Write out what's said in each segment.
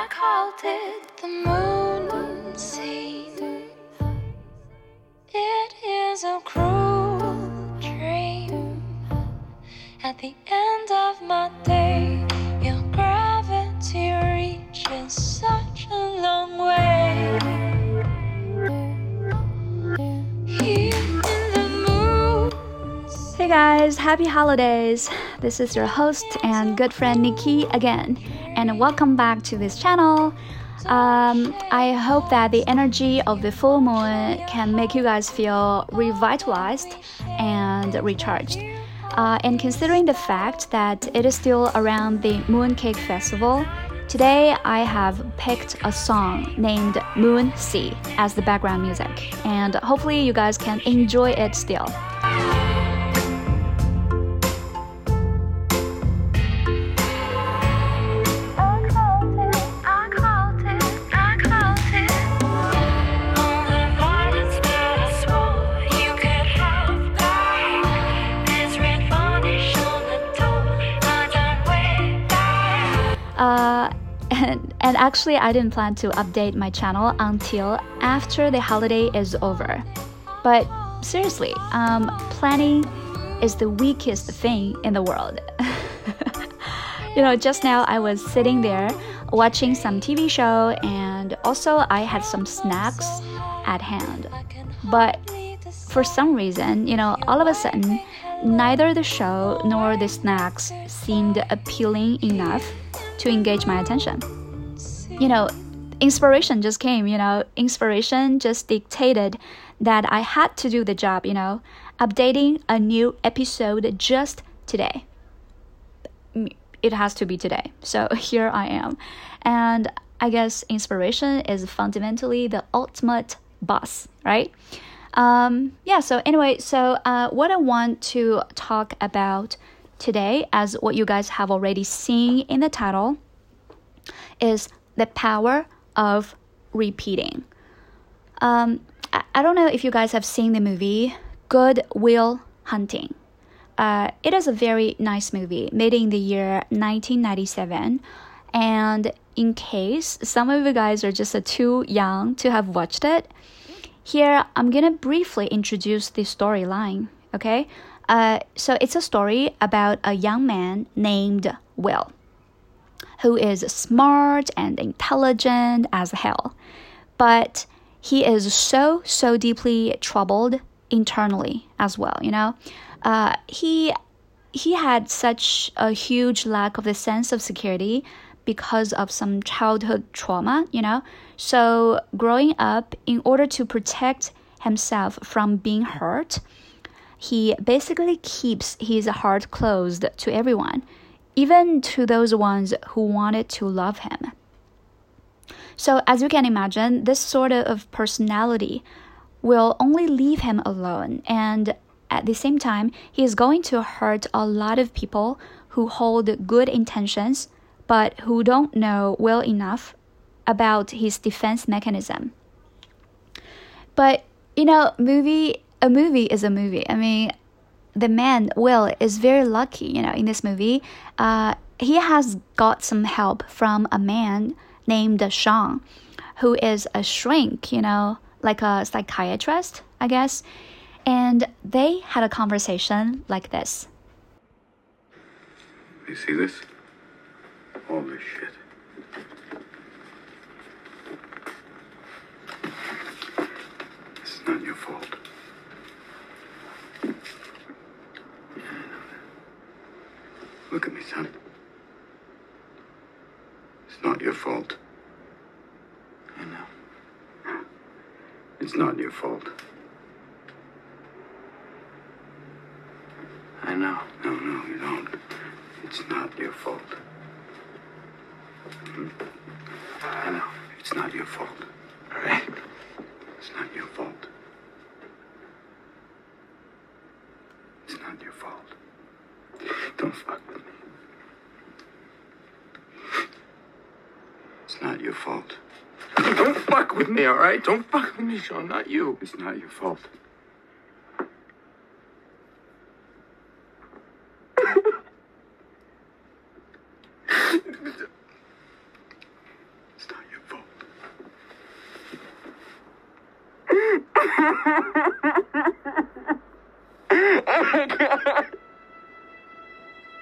I called it the moon scene. It is a cruel dream. At the end of my day, your gravity reaches such a long way. Hey guys, happy holidays! This is your host and good friend Nikki again, and welcome back to this channel. Um, I hope that the energy of the full moon can make you guys feel revitalized and recharged. Uh, and considering the fact that it is still around the Mooncake Festival, today I have picked a song named Moon Sea as the background music, and hopefully you guys can enjoy it still. And, actually, I didn't plan to update my channel until after the holiday is over. But seriously, um, planning is the weakest thing in the world. you know, just now I was sitting there watching some TV show, and also I had some snacks at hand. But for some reason, you know, all of a sudden, neither the show nor the snacks seemed appealing enough to engage my attention. You know, inspiration just came, you know, inspiration just dictated that I had to do the job, you know, updating a new episode just today. It has to be today. So here I am. And I guess inspiration is fundamentally the ultimate boss, right? Um, yeah, so anyway, so uh, what I want to talk about today, as what you guys have already seen in the title, is the power of repeating. Um, I, I don't know if you guys have seen the movie Good Will Hunting. Uh, it is a very nice movie made in the year 1997. And in case some of you guys are just too young to have watched it, here I'm gonna briefly introduce the storyline. Okay, uh, so it's a story about a young man named Will, who is smart and intelligent as hell, but he is so so deeply troubled internally as well. You know, uh, he he had such a huge lack of the sense of security because of some childhood trauma, you know. So, growing up, in order to protect himself from being hurt, he basically keeps his heart closed to everyone, even to those ones who wanted to love him. So, as you can imagine, this sort of personality will only leave him alone, and at the same time, he is going to hurt a lot of people who hold good intentions but who don't know well enough about his defense mechanism. But you know, movie a movie is a movie. I mean, the man Will is very lucky. You know, in this movie, uh, he has got some help from a man named Sean, who is a shrink. You know, like a psychiatrist, I guess. And they had a conversation like this. You see this? This shit. This is not your fault. Yeah, I know that. Look at me, son. It's not your fault. I know. It's not your fault. I know. No, no, you don't. It's not your fault. Hmm? I know. It's not your fault. All right? It's not your fault. It's not your fault. Don't fuck with me. It's not your fault fuck with me, all right? Don't fuck with me, Sean. Not you. It's not your fault. it's not your fault. oh my god.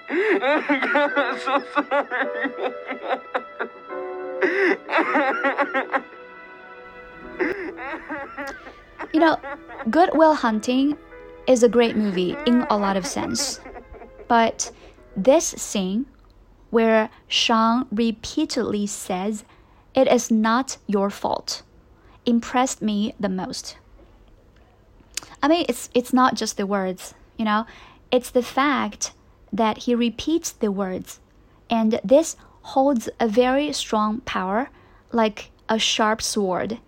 Oh my god, I'm so sorry. You know, Good Will Hunting is a great movie in a lot of sense. But this scene where Sean repeatedly says, It is not your fault, impressed me the most. I mean, it's, it's not just the words, you know, it's the fact that he repeats the words, and this holds a very strong power, like a sharp sword,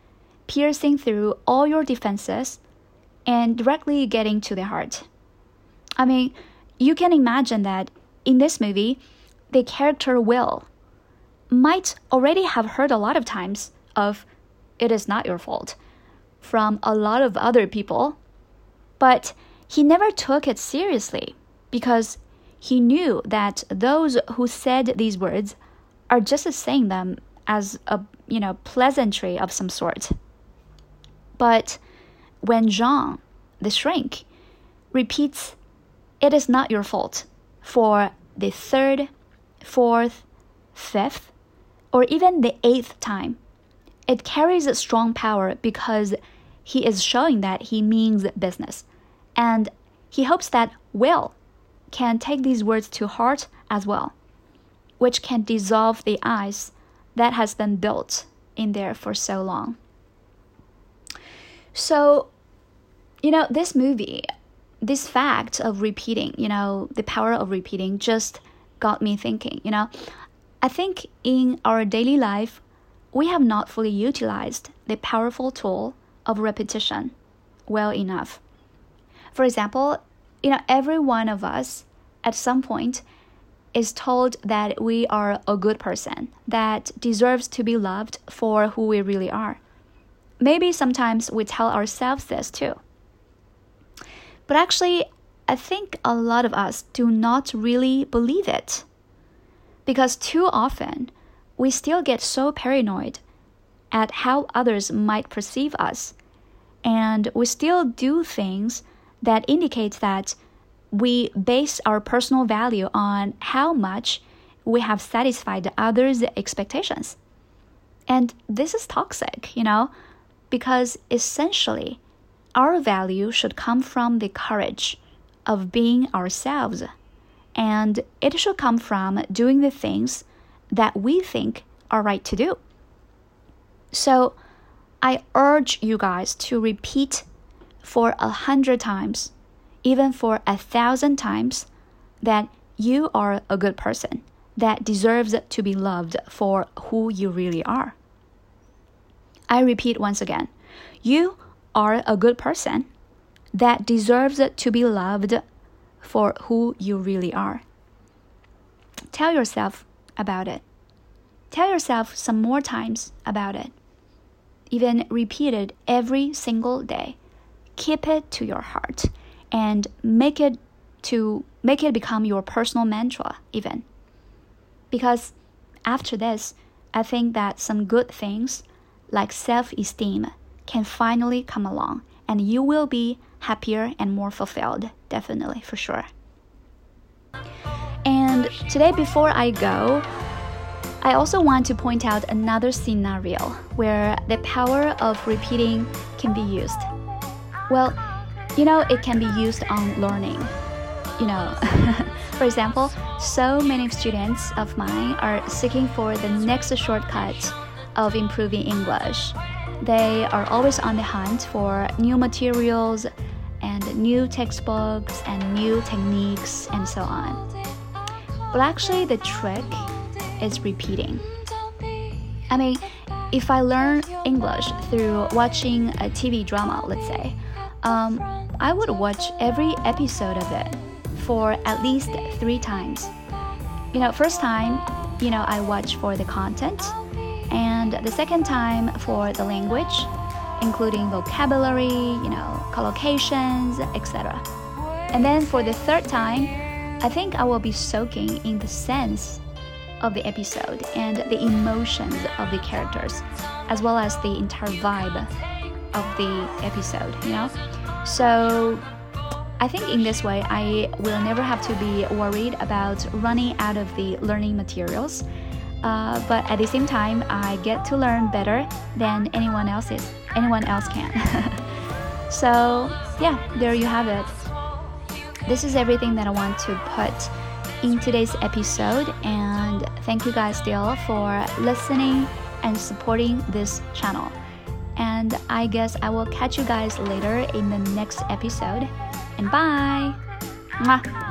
piercing through all your defenses and directly getting to the heart. I mean, you can imagine that in this movie, the character Will might already have heard a lot of times of it is not your fault from a lot of other people, but he never took it seriously because he knew that those who said these words are just saying them as a you know pleasantry of some sort. But when Sean, the shrink, repeats, It is not your fault, for the third, fourth, fifth, or even the eighth time, it carries a strong power because he is showing that he means business. And he hopes that Will can take these words to heart as well, which can dissolve the ice that has been built in there for so long. So, you know, this movie, this fact of repeating, you know, the power of repeating just got me thinking, you know. I think in our daily life, we have not fully utilized the powerful tool of repetition well enough. For example, you know, every one of us at some point is told that we are a good person that deserves to be loved for who we really are. Maybe sometimes we tell ourselves this too. But actually, I think a lot of us do not really believe it. Because too often, we still get so paranoid at how others might perceive us, and we still do things that indicate that we base our personal value on how much we have satisfied others' expectations. And this is toxic, you know, because essentially our value should come from the courage of being ourselves. And it should come from doing the things that we think are right to do. So I urge you guys to repeat for a hundred times, even for a thousand times, that you are a good person that deserves to be loved for who you really are. I repeat once again you are a good person that deserves to be loved for who you really are. Tell yourself about it. Tell yourself some more times about it. Even repeat it every single day. Keep it to your heart and make it to make it become your personal mantra even. Because after this, I think that some good things like self-esteem can finally come along and you will be happier and more fulfilled, definitely for sure. And today, before I go, I also want to point out another scenario where the power of repeating can be used. Well, you know, it can be used on learning. You know, for example, so many students of mine are seeking for the next shortcut of improving English. They are always on the hunt for new materials and new textbooks and new techniques and so on. But actually, the trick is repeating. I mean, if I learn English through watching a TV drama, let's say, um, I would watch every episode of it for at least three times. You know, first time, you know, I watch for the content, the second time for the language, including vocabulary, you know, collocations, etc. And then for the third time, I think I will be soaking in the sense of the episode and the emotions of the characters, as well as the entire vibe of the episode, you know? So I think in this way, I will never have to be worried about running out of the learning materials. Uh, but at the same time, I get to learn better than anyone else is. Anyone else can. so yeah, there you have it. This is everything that I want to put in today's episode, and thank you guys still for listening and supporting this channel. And I guess I will catch you guys later in the next episode. And bye! Mwah.